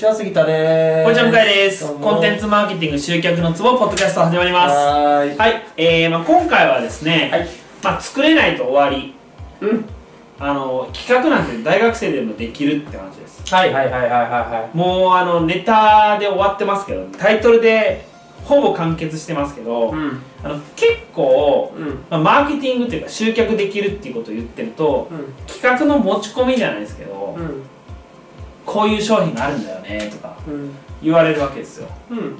ちは杉田です。こんにちは向井です。コンテンツマーケティング集客のツボポッドキャスト始まります。はーい。はい、えーまあ、今回はですね、はい。まあ、作れないと終わり。うん。あの企画なんて大学生でもできるって話です。はいはいはいはいはもうあのネタで終わってますけどタイトルでほぼ完結してますけど、いうん。あの結構、うん。まあ、マーケティングというか集客できるっていうことを言ってるとうん。企画の持ち込みじゃないですけど、うんこういう商品があるんだよねとかうん。言われるわけですよ。うん。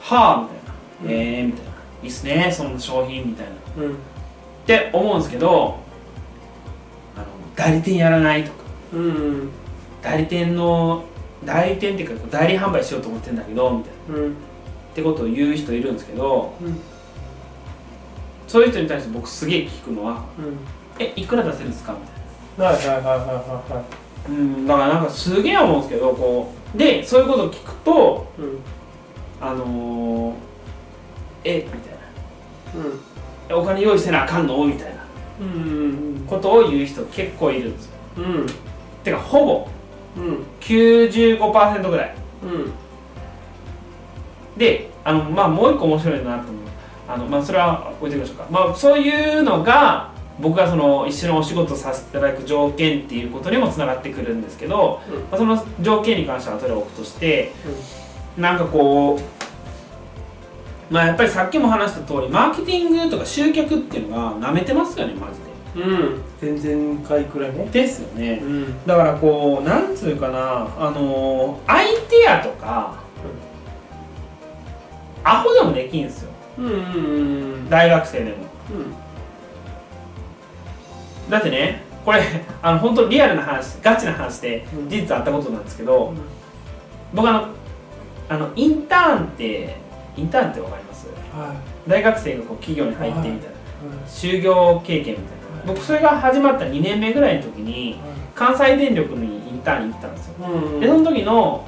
はあみたいな、うん。えーみたいな。いいっすねその商品みたいな。うん。って思うんですけどあの代理店やらないとか。うん代理店の代理店っていうか代理販売しようと思ってんだけどみたいな。うん。ってことを言う人いるんですけどうん。そういう人に対して僕すげえ聞くのはうん「えいくら出せるんですか?」みたいな。はいはいはいはいはうんだからなんかすげえ思うんですけどこうでそういうことを聞くというんあのー、えみたいな。うん。えお金用意せなあかんの？みたいな。うんことを言う人結構いるんですよ。うん。てかほぼ。うん。95%ぐらい。うん。であのまあもう一個面白いなと思う。あのまあそれは置いておきましょうか。まあそういうのが僕がその一緒にお仕事させていただく条件っていうことにもつながってくるんですけど、うん。まあ、その条件に関しては後で置くとしてなんかこうまあやっぱりさっきも話した通りマーケティングとか集客っていうのがなめてますよねマジうん。全然回くらいね。でですよね。うん。だからこうなんつうかなあのアイデアとかアホでもできんですよ。うんうん。大学生でも。うんだってねこれ あの本当リアルな話ガチな話でうん。事実あったことなんですけど、僕あのあのインターンってインターンってわかります？は大学生がこう企業に入ってみたいな、い。就業経験みたいな。僕それが始まった2年目ぐらいの時に関西電力にインターンに行ったんですよ。うんでその時の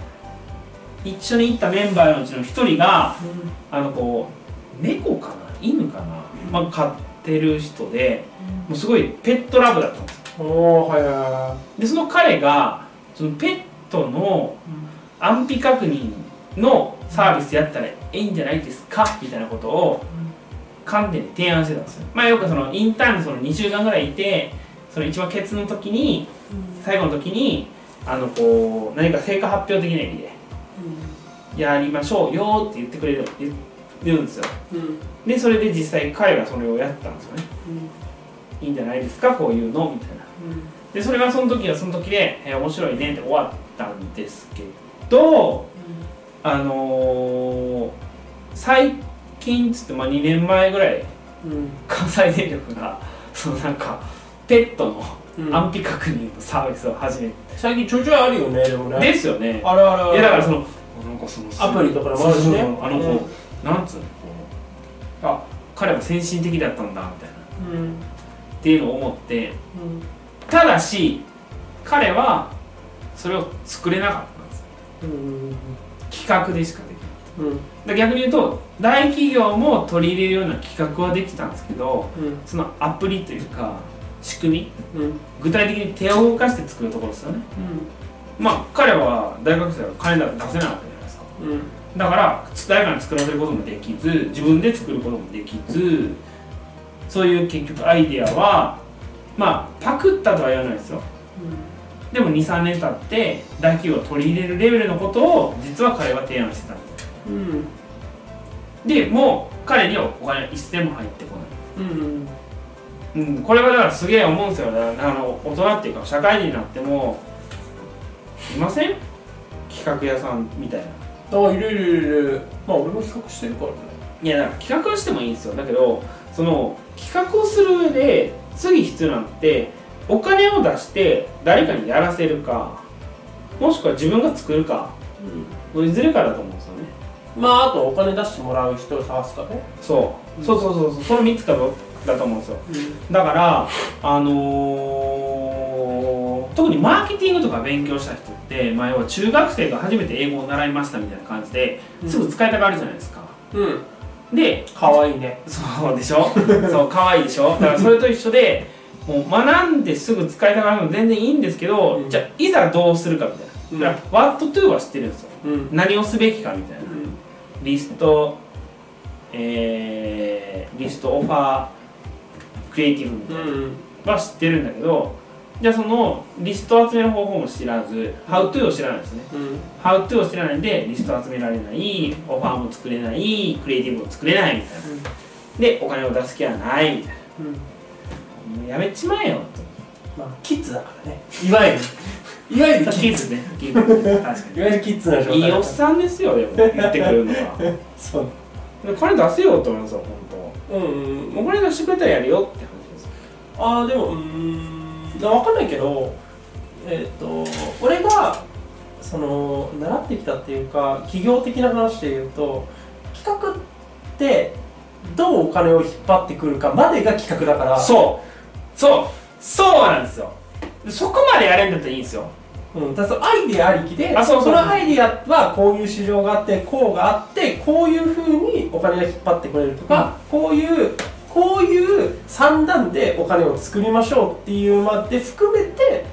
一緒に行ったメンバーのうちの一人があのこう猫かな？犬かな、まあ、飼ってる人でもうすごいペットラブだったんですよ。おおはいはいはでその彼がそのペットの安否確認のサービスやったらいいんじゃないですか？みたいなことを観点で提案してたんですよ。まあよくそのインターンにその2週間ぐらいいてその一番ケツの時に最後の時にあのこう何か成果発表的な意味でやりましょうよって言ってくれる言言うんですよ。うん。でそれで実際彼がそれをやったんですよね。いいんじゃないですか？こういうの？みたいな。でそれがその時はその時で、えー面白いねって終わったんですけどあのー最近つって、まあ、2年前ぐらいうん。関西電力がそのなんかペットのうん。安否確認のサービスを始めて、最近ちょいちょいあるよねでもね。ですよね。あるあるある。いやだからそのなんかそのアプリとかでもあるしね。あのこう、なんつうのこうあ彼は先進的だったんだみたいな。うん。っていうのを思ってただし彼はそれを作れなかったんですうん。企画でしかできないうん。だ逆に言うと大企業も取り入れるような企画はできたん。ですけどうん。そのアプリというか仕組みうん。具体的に手を動かして作るところですよねまあ彼は大学生は金だから出せないわけじゃないですかうんだから誰かに作らせることもできず自分で作ることもできずそういう結局アイデアはまあパクったとは言わないですよ。でも23年経って大企業が取り入れるレベルのことを実は彼は提案してたんです。うん。でもう彼にはお金一銭も入ってこない。うんうん、これはだからすげえ思うんですよ。ねあの大人っていうか社会人になってもいません？企画屋さんみたいなあいるいるいるまあ俺も企画してるからね。いやだから企画はしてもいいんですよ。だけどその企画をする上で次必要なのってお金を出して誰かにやらせるかもしくは自分が作るかのいずれかだと思うんですよね。まああとお金出してもらう人を探すかね。そう。そうそうそうそう。その3つかどだと思うんですよ。だからあのー特にマーケティングとか勉強した人って、まあ、要は中学生が初めて英語を習いましたみたいな感じですぐ使いたがるじゃないですか、うん。でかわいいね。そうでしょ？そう可愛いでしょ？だからそれと一緒でもう学んですぐ使いたがるの全然いいんですけど、うん。じゃあいざどうするかみたいな。うん。だから What to は知ってるんですよ。うん。何をすべきかみたいな。うん。リストえー、リストオファークリエイティブみたいな。うん。は知ってるんだけどじゃあそのリストを集める方法も知らず How to を知らないんですね。うん。How to を知らないんでリスト集められないオファーも作れないクリエイティブも作れないみたいな。でお金を出す気はないみたいうん。なもうやめちまえよまあキッズだからね。いわゆる。いわゆるとキッズ。ね。キッズね。確かいわゆるキッズな状態にいいおっさんですよでも言ってくるのは。そう。で金出せよと思いますよ本うんうん当お金出してくれたらやるよって話です。ああでもうーん分かんないけどえっ、と俺がその習ってきたっていうか企業的な話で言うと企画ってどうお金を引っ張ってくるかまでが企画だから。そう。そう。そうなんですよ。でそこまでやれんだったらいいんですよ。うん、だそのアイデアありきであそうそうのアイデアはこういう市場があってこうがあってこういうふうにお金が引っ張ってくれるとか、こういうこういう算段でお金を作りましょうっていうまで含めて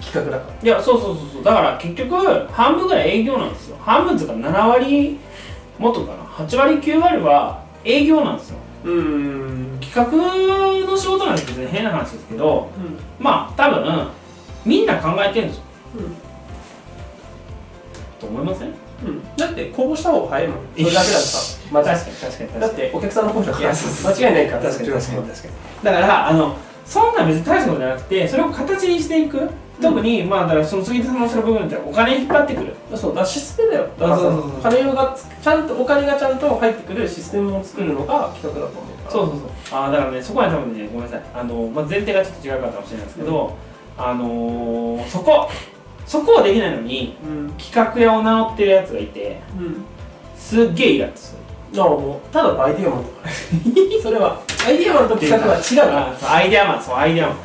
企画だから。いやそうそうそうそう。だから結局半分ぐらい営業なんですよ。半分っていうか7割もっとかな。8割9割は営業なんですよ。うん。企画の仕事なんて別に変な話ですけどまあ多分みんな考えてるんですよと思いません？うん、だって公募した方が早いもん。それだけだとさ。まず確かに確かに。だってお客さんの声だからい。やそうそう間違いないから。確かに確かに。確かに。だからあのそんな別に大したことじゃなくてそれを形にしていく。特に、まあだからその杉田さんのその部分ってお金引っ張ってくる。そうだシステムだよ。だからそうそうそう。そう金がつちゃんとお金がちゃんと入ってくるシステムを作るのが企画だと思うから。そうそうそう。あーだからねそこは多分ねごめんなさい。あの、まあ、前提がちょっと違うかもしれないですけど、あのーそこそこはできないのにうん。企画屋を名乗ってるやつがいてうんすっげえイラッとする。だからもうただのアイデアマンとか。それはアイデアマンと企画は違うからアイデアマンそうアイデアマン。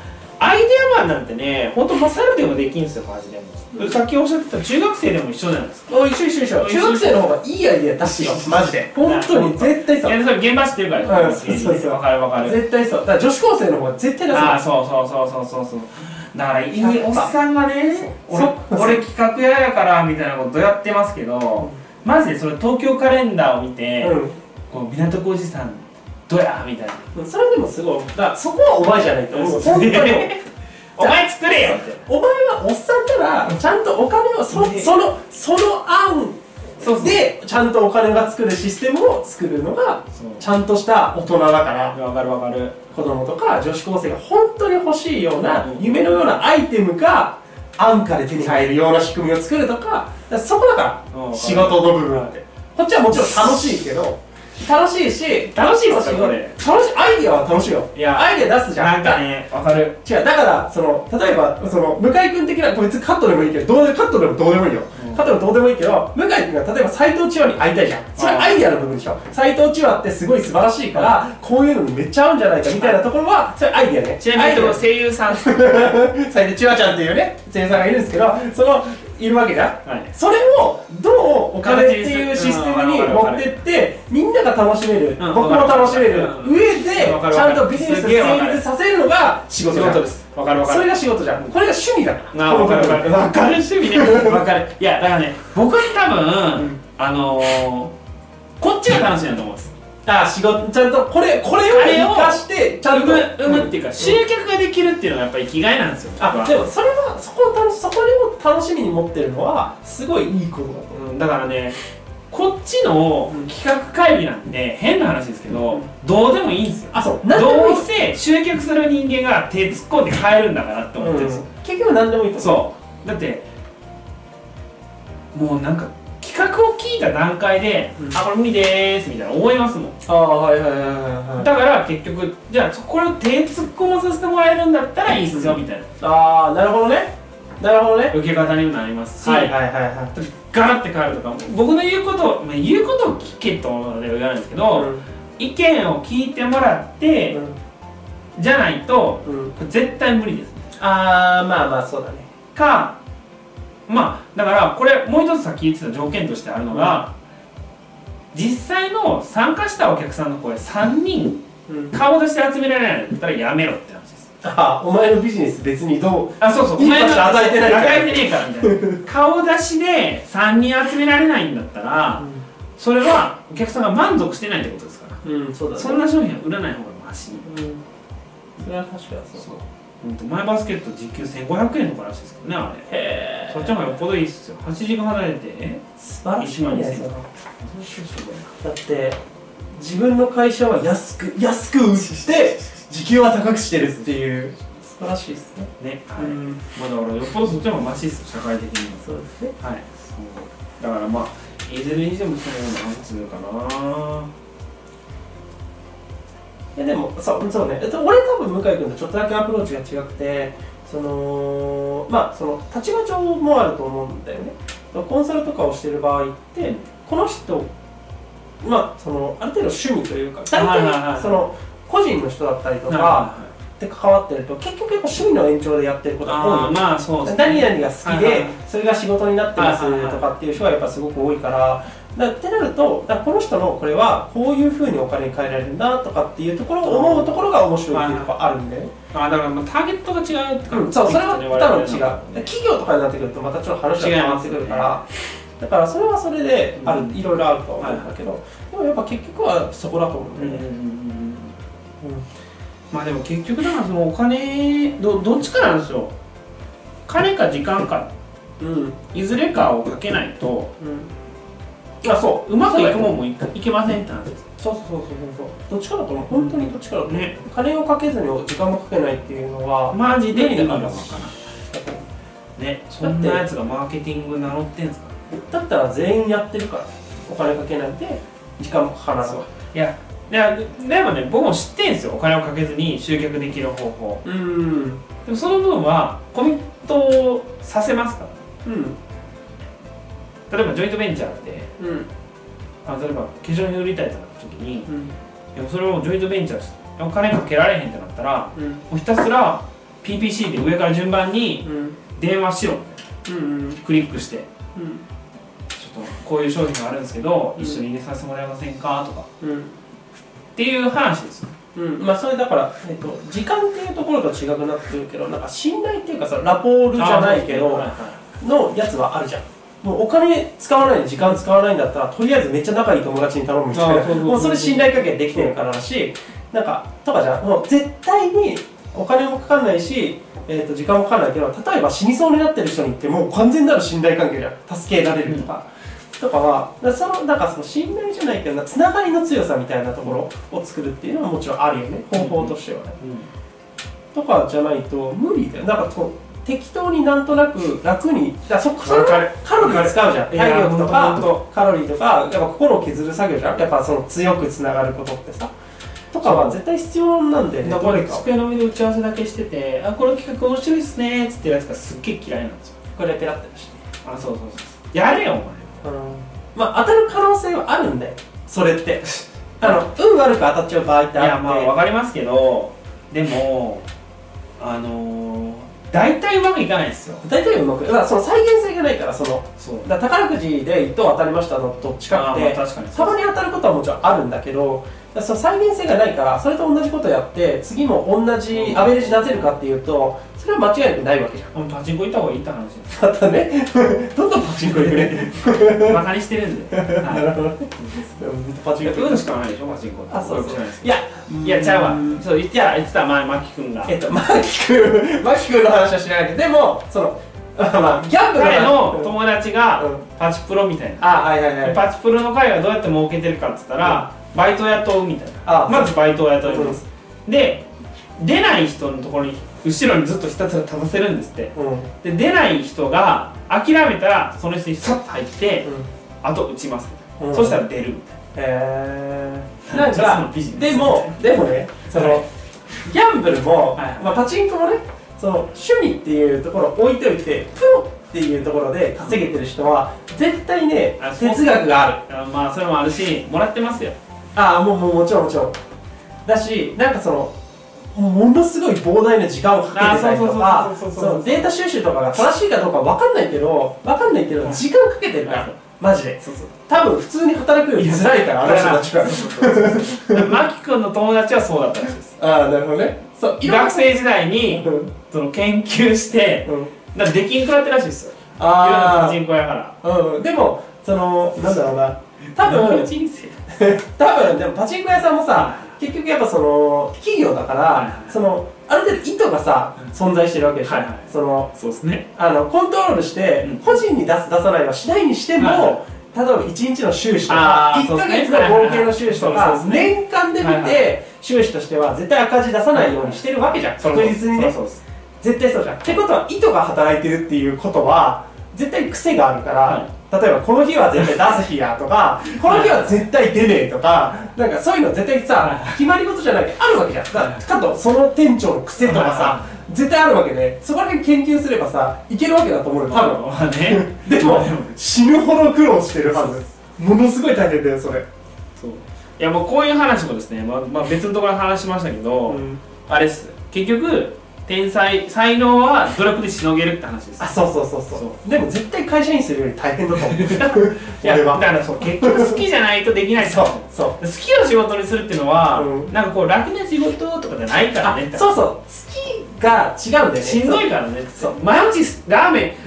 アイデアマンなんてね本当マサルでもできんすよマジでも、う。ん。さっきおっしゃってた中学生でも一緒じゃないですか。お一緒一緒一緒。中学生の方がいいアイデア出すよ。マジで。本当に絶対そう。いやそれ現場知ってるからうん。そうそうそう。わかるわかる。絶対そう。だから女子高生の方が絶対出すああそうそうそうそうそうそうだからいいおっさんがね俺俺企画屋やからみたいなことやってますけどマジでそれ東京カレンダーを見て、うん。こう港区おじさんどうやみたいな。うんそれでもすごい。だそこはお前じゃないと思う。本当に。お前作れよって。お前はおっさんならちゃんとお金をそね。そのそのでちゃんとお金が作るシステムを作るのがちゃんとした大人だから。わかるわかる。子供とか女子高生が本当に欲しいようなうん。夢のようなアイテムが安価で手に入るような仕組みを作るとか。そこだかうん。ら仕事の部分って。こっちはもちろん楽しいけど楽しいし楽しいっすよ楽これ。楽しいアイデアは楽しいよ。いやアイデア出すじゃん。なんかねわかる。違うだからその例えばその向井君的なこいつカットでもいいけどどうでカットでもどうでもいいよ、うん。カットでもどうでもいいけど向井君が例えば斎藤千和に会いたいじゃん。それアイデアの部分でしょ。斎藤千和ってすごい素晴らしいからこういうのにめっちゃ合うんじゃないかみたいなところはそれアイデアね。ちなみに声優さん。斎藤千和ちゃんっていうね声優さんがいるんですけどそのいるわけじゃん。はい。それをどうお金っていうシステムに持ってってみんなが楽しめる。うん僕も楽しめる。うん上でちゃんとビジネスすげえわかる。成立させるのが仕事じゃん。です。わかるわかる。それが仕事じゃん。これが趣味だから。あわかるわかる。わかる趣味ね。わかる。いやだからね僕は多分、ん。あのー、こっちが楽しいなと思うんですあ仕事ちゃんとこれこれを生かしてちゃんと。生むっていうか集客ができるっていうのがやっぱり生きがいなんですよ。あでもそれはそこを楽しそこにも楽しみに持ってるのはすごいいいことだと思う。うんだからねこっちの企画会議なんて変な話ですけど、どうでもいいんですよ。あそう。どうせ集客する人間が手突っ込んで買えるんだからって思ってるんですよ、結局何でもいいと思う。そう。だってもうなんか企画を聞いた段階で「うん。あこれ無理でーす」みたいな思いますもん。ああはいはいはいはいだから結局じゃあそこれを手突っ込まさせてもらえるんだったらいいっすよみたいな。ああなるほどね。なるほどね。受け方にもなりますし、はいはいはいはい。ガラッて変わるとか僕の言うことを、まあ、言うことを聞けとでは言わないんですけど、意見を聞いてもらって、じゃないとうん。うん絶対無理です。ああまあまあそうだね。かまあだからこれもう一つさっき言ってた条件としてあるのが、実際の参加したお客さんの声3人うん。顔出して集められないんだったらやめろって話です。あお前のビジネス別にどうあそうそういい場所与えてないから。与えてねえからみたいな。顔出しで3人集められないんだったらそれはお客さんが満足してないってことですから。うん、そうだね。そんな商品は売らない方がマシ。うん。それは確かにそう。そうほんとマイバスケット時給1500円とからしいですからねあれ。へそっちの方がよっぽどいいっすよ。8時間離れて。え素晴らしいね。1万2000それ円。恐ろしいしょぼいなだって自分の会社は安く安く売って時給は高くしてるっていう。素晴らしいですね。ね、はい。うん。まあだからよっぽどそっちの方がマシっすよ社会的にそうですね。はい。だからまあいずれにしてもそのようななんつうかなでもそうそうね。えっと俺多分向井君とちょっとだけアプローチが違くてそのまあその立場上もあると思うんだよね。コンサルとかをしてる場合ってこの人まあそのある程度趣味というか大はいはいはい。体その個人の人だったりとかはって関わってると結局やっぱ趣味の延長でやってることが多いまあそうね。何々が好きはいはい。でそれが仕事になってますはいはいはいとかっていう人がやっぱすごく多いからだってなるとこの人のこれはこういうふうにお金に換えられるんだとかっていうところを思うところが面白いっていうところあるんで、あだからまあターゲットが違うってうん、そうそれは多分違う。企業とかになってくるとまたちょっと話が変わってくるから、だからそれはそれである、うんいろいろあるとは思うんだけど、でもやっぱ結局はそこだと思うんだよね、うんまあでも結局だからそのお金どどっちかなんですよ。金か時間か。うん。うんいずれかをかけないと。あそう。うまくいくもんもいかいけませんって話。ですそうそうそうそうそう。どっちかだと思う。本当にどっちかだと思う、ね。金をかけずに時間もかけないっていうのはマジで意味がわから。ら。ね。そんなやつがマーケティング名乗ってんすかだったら全員やってるから。お金かけないで時間もかからないいやでもね僕も知ってんすよ。お金をかけずに集客できる方法。うん。でもその分はコミットさせますから。うん。例えばジョイントベンチャーってうん。あ例えば化粧品売りたいってなった時にうん。でもそれをジョイントベンチャーしてお金かけられへんってなったらうん。もうひたすら PPC で上から順番にうん電話しろ。うん。クリックして。うん。ちょっとこういう商品があるんですけど、うん。一緒に入れさせてもらえませんかとか。うんっていう話ですよ。うん、まあそれだから、えっと、時間っていうところと違くなってるけどなんか信頼っていうかさラポールじゃないけどはいはのやつはあるじゃん。もうお金使わないで時間使わないんだったらとりあえずめっちゃ仲いい友達に頼むみたいな。もうそれ信頼関係できてるからだしなんかとかじゃん。もう絶対にお金もかかんないし、えー、と時間もかかんないけど例えば死にそうになってる人に言ってもう完全なる信頼関係じゃん。助けられるとか、とかはだそのなんかその信頼じゃないけどなつながりの強さみたいなところを作るっていうのはもちろんあるよね方法としてはね、とかじゃないと無理だよ。なんかこう適当になんとなく楽にだそそれわかる。カロリー使うじゃん。体力とか。カロリーとかやっぱ心を削る作業じゃん。やっぱその強くつながることってさ。とかは絶対必要なんでね。だか机の上で打ち合わせだけしてて「あこの企画面白いっすね」っつってるやつがすっげえ嫌いなんですよ。これペラって出して。あそうそうそう。やれよお前まあ当たる可能性はあるんだよそれって。あの運悪く当たっちゃう場合ってあって。いやまあわかりますけどでもあのー、大体うまくいかないですよ。大体うまくだからその再現性がないからそのそう。だ宝くじで1等当たりましたのと近くあてーまあ確かにたまに当たることはもちろんあるんだけどその再現性がないからそれと同じことやって次も同じアベレージ出せるかっていうとそれは間違いなくないわけじゃんパチンコ行った方がいいって話ですまたね。どんどんパチンコ行くね。バカにしてるんで、なはるほどね。パチンコ。運しかないでしょパチンコあそうそう。いです。いやいやちゃうわ。んそう言ってた言ってた前マキ君が。えっとマキ君 マキ君の話は知らないけ。どでもそのあまあギャンブル彼のうん友達がうん。パチプロみたいな。あはいはいはい。でパチプロの会がどうやって儲けてるかっつったら、バイトを雇うみたいあなまずバイトを雇います、で出ない人のところに後ろにずっとひたすら立たせるんですって。うん。うんで出ない人が諦めたらその人にさっと入ってあと打ちます。みたいな、うん。そしたら出るみたいへえなんかでもでもねその、はい。ギャンブルも、はい。まあ、パチンコもねその趣味っていうところを置いておいてプロっていうところで稼げてる人は絶対ね哲学がある。まあそれもあるしもらってますよああもうもうもちろんもちろん。だしなんかそのものすごい膨大な時間をかけてたりとかあそうそうそうそうそうそのデータ収集とかが正しいかどうかわかんないけどわかんないけどはい。時間かけてるからはいマジで。そうそう。多分普通に働くより辛いからあの人たちは。マキ君の友達はそうだったらしいです。ああなるほどね。そう学生時代にうん。その研究してうん。だからできんくなってるらしいですよ。あパチンコやから。あうん。でもそのなんだろうな多分。人生。多分でもパチンコ屋さんもさ結局やっぱその企業だから、はいはい。そのある程度意図がさ存在してるわけでしょ、はいはい。そのそうですね。あのコントロールして、うん。個人に出す出さないはしないにしても、はいはい。例えば1日の収支とか1あーそうですね。ヶ月の合計の収支とか、年間で見て、収支としては絶対赤字出さないようにしてるわけじゃん、確実にね。絶対そうじゃん。ってことは意図が働いてるっていうことは絶対癖があるから、は例えばこの日は絶対出す日やとかこの日は絶対出ねえとかなんかそういうの絶対さ決まり事じゃないけどあるわけじゃん。だかとその店長の癖とかさ絶対あるわけでそこら辺研究すればさいけるわけだと思うよ多分。まあね。でもまあ死ぬほど苦労してるはず。ものすごい大変だよそれ、そう。いやもうこういう話もですね、まあまあ、別のところで話しましたけど、あれっす。結局天才才能は努力でしのげるって話です。あそうそうそうそう。そでも絶対会社員するより大変だと思う。いや俺は。だからそう結局好きじゃないとできないそう話そう。好きを仕事にするっていうのは、うん。なんかこう楽な仕事とかじゃないからあねそうそう。好きが違うんだよね。しんどいからね。そう。毎日ラーメ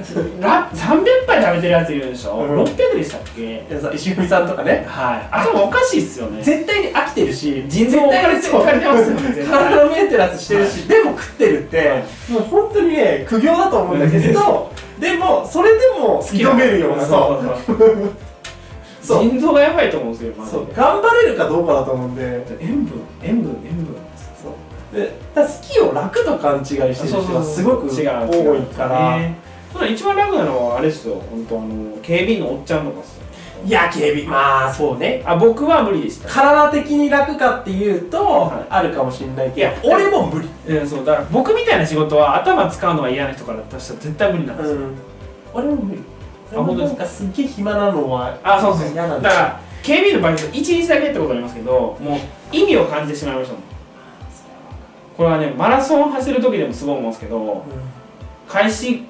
ン ラ300杯食べてるやついるでしょ、うん。600でしたっけ？石組さんとかね。はい。頭おかしいっすよね。絶対に飽きてるし腎臓置かれて絶対に置かれてますよね。絶対体のメンテナンスしてるし、でも食ってるって、はい。もう本当にね苦行だと思うんだけどでもそれでも挑めるようなそうそうそう。そう。腎臓がやばいと思うんですよマジそう。で頑張れるかどうかだと思うんで。塩分塩分塩分でだから好きを楽と勘違いしてる人がすごく多違ういから、ね。ただ一番楽なのはあれですよ。本当あの警備員のおっちゃんとかっすよ。いや警備まあそうね。あ僕は無理でした。体的に楽かっていうと、はい。あるかもしれないけどいや俺も無理。うんそうだから僕みたいな仕事は頭使うのが嫌な人からとしたら絶対無理なんですよ、うん。俺も無理。あ本当ですなんかすっげえ暇なのはあそうそう嫌なんだだから警備員の場合1日だけってことありますけどもう意味を感じてしまいましたもんこれはねマラソン走る時でもすごい思うんですけど開始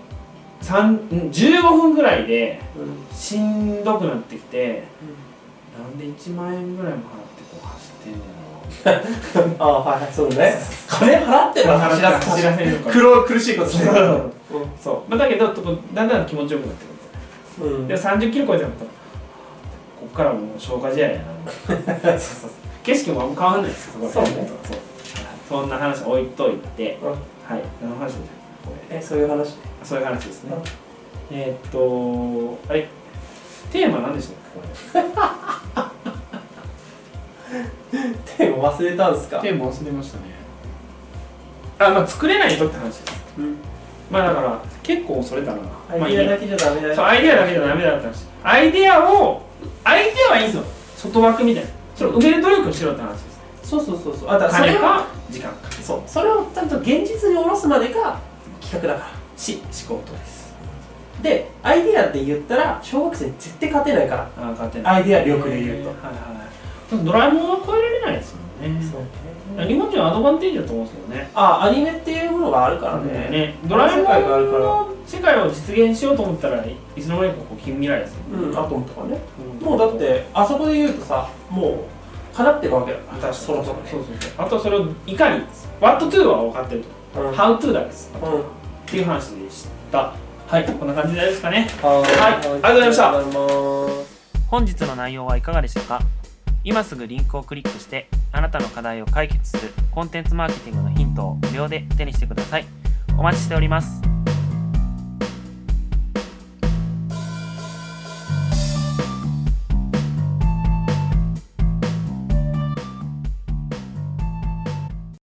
3ん15分ぐらいでうん。しんどくなってきてなんで1万円ぐらいも払ってこう走ってんねん ああはいはいそうだね。金払ってるの走らせ走らせるのか。苦苦しいことしてるそう、まあ、だけどだんだん気持ちよくなってくるうん。で30キロ超えてもこっからもう消化試合やな。そうそうそう。景色もあんま変わんないですよそうね。そうそんな話置いといて。うん。はい。何の話でこれ。えそういう話そういう話ですね。えーっとあれ？テーマ何でしたっけ？こ テーマ忘れたんすか？れテーマ忘れましたね。あまあ作れないとって話です。うん。まあだから結構それだな。アイデアだけじゃダメだよ。そうアイデアだけじゃダメだった話。アイデアをアイデアはいいんですよ外枠みたいな。それを埋める努力をしろって話ですそうそうそうそう。あだからそれを金か？時間か。そう。それをちゃんと現実に下ろすまでが企画だから。し思考とです。でアイデアって言ったら小学生に絶対勝てないから。ああ勝てない。アイデア力で言うと、はいはい。はいドラえもんは超えられないですもんね。そう日本人はアドバンテージだと思うんですけどね。あアニメっていうものがあるからね。ね。ドラえもんの世界を実現しようと思ったらいいつの間にかこう近未来ですようんアトムとかね。うん。もうだってあそこで言うとさもう叶ってるわけだから確かにそろそろねそうそうそうあとはそれをいかに What to は分かってると。うん。How to だけです。うん。っていう話でした。はい。こんな感じでですかね。はい。ありがとうございました。本日の内容はいかがでしたか？今すぐリンクをクリックしてあなたの課題を解決するコンテンツマーケティングのヒントを無料で手にしてください。お待ちしております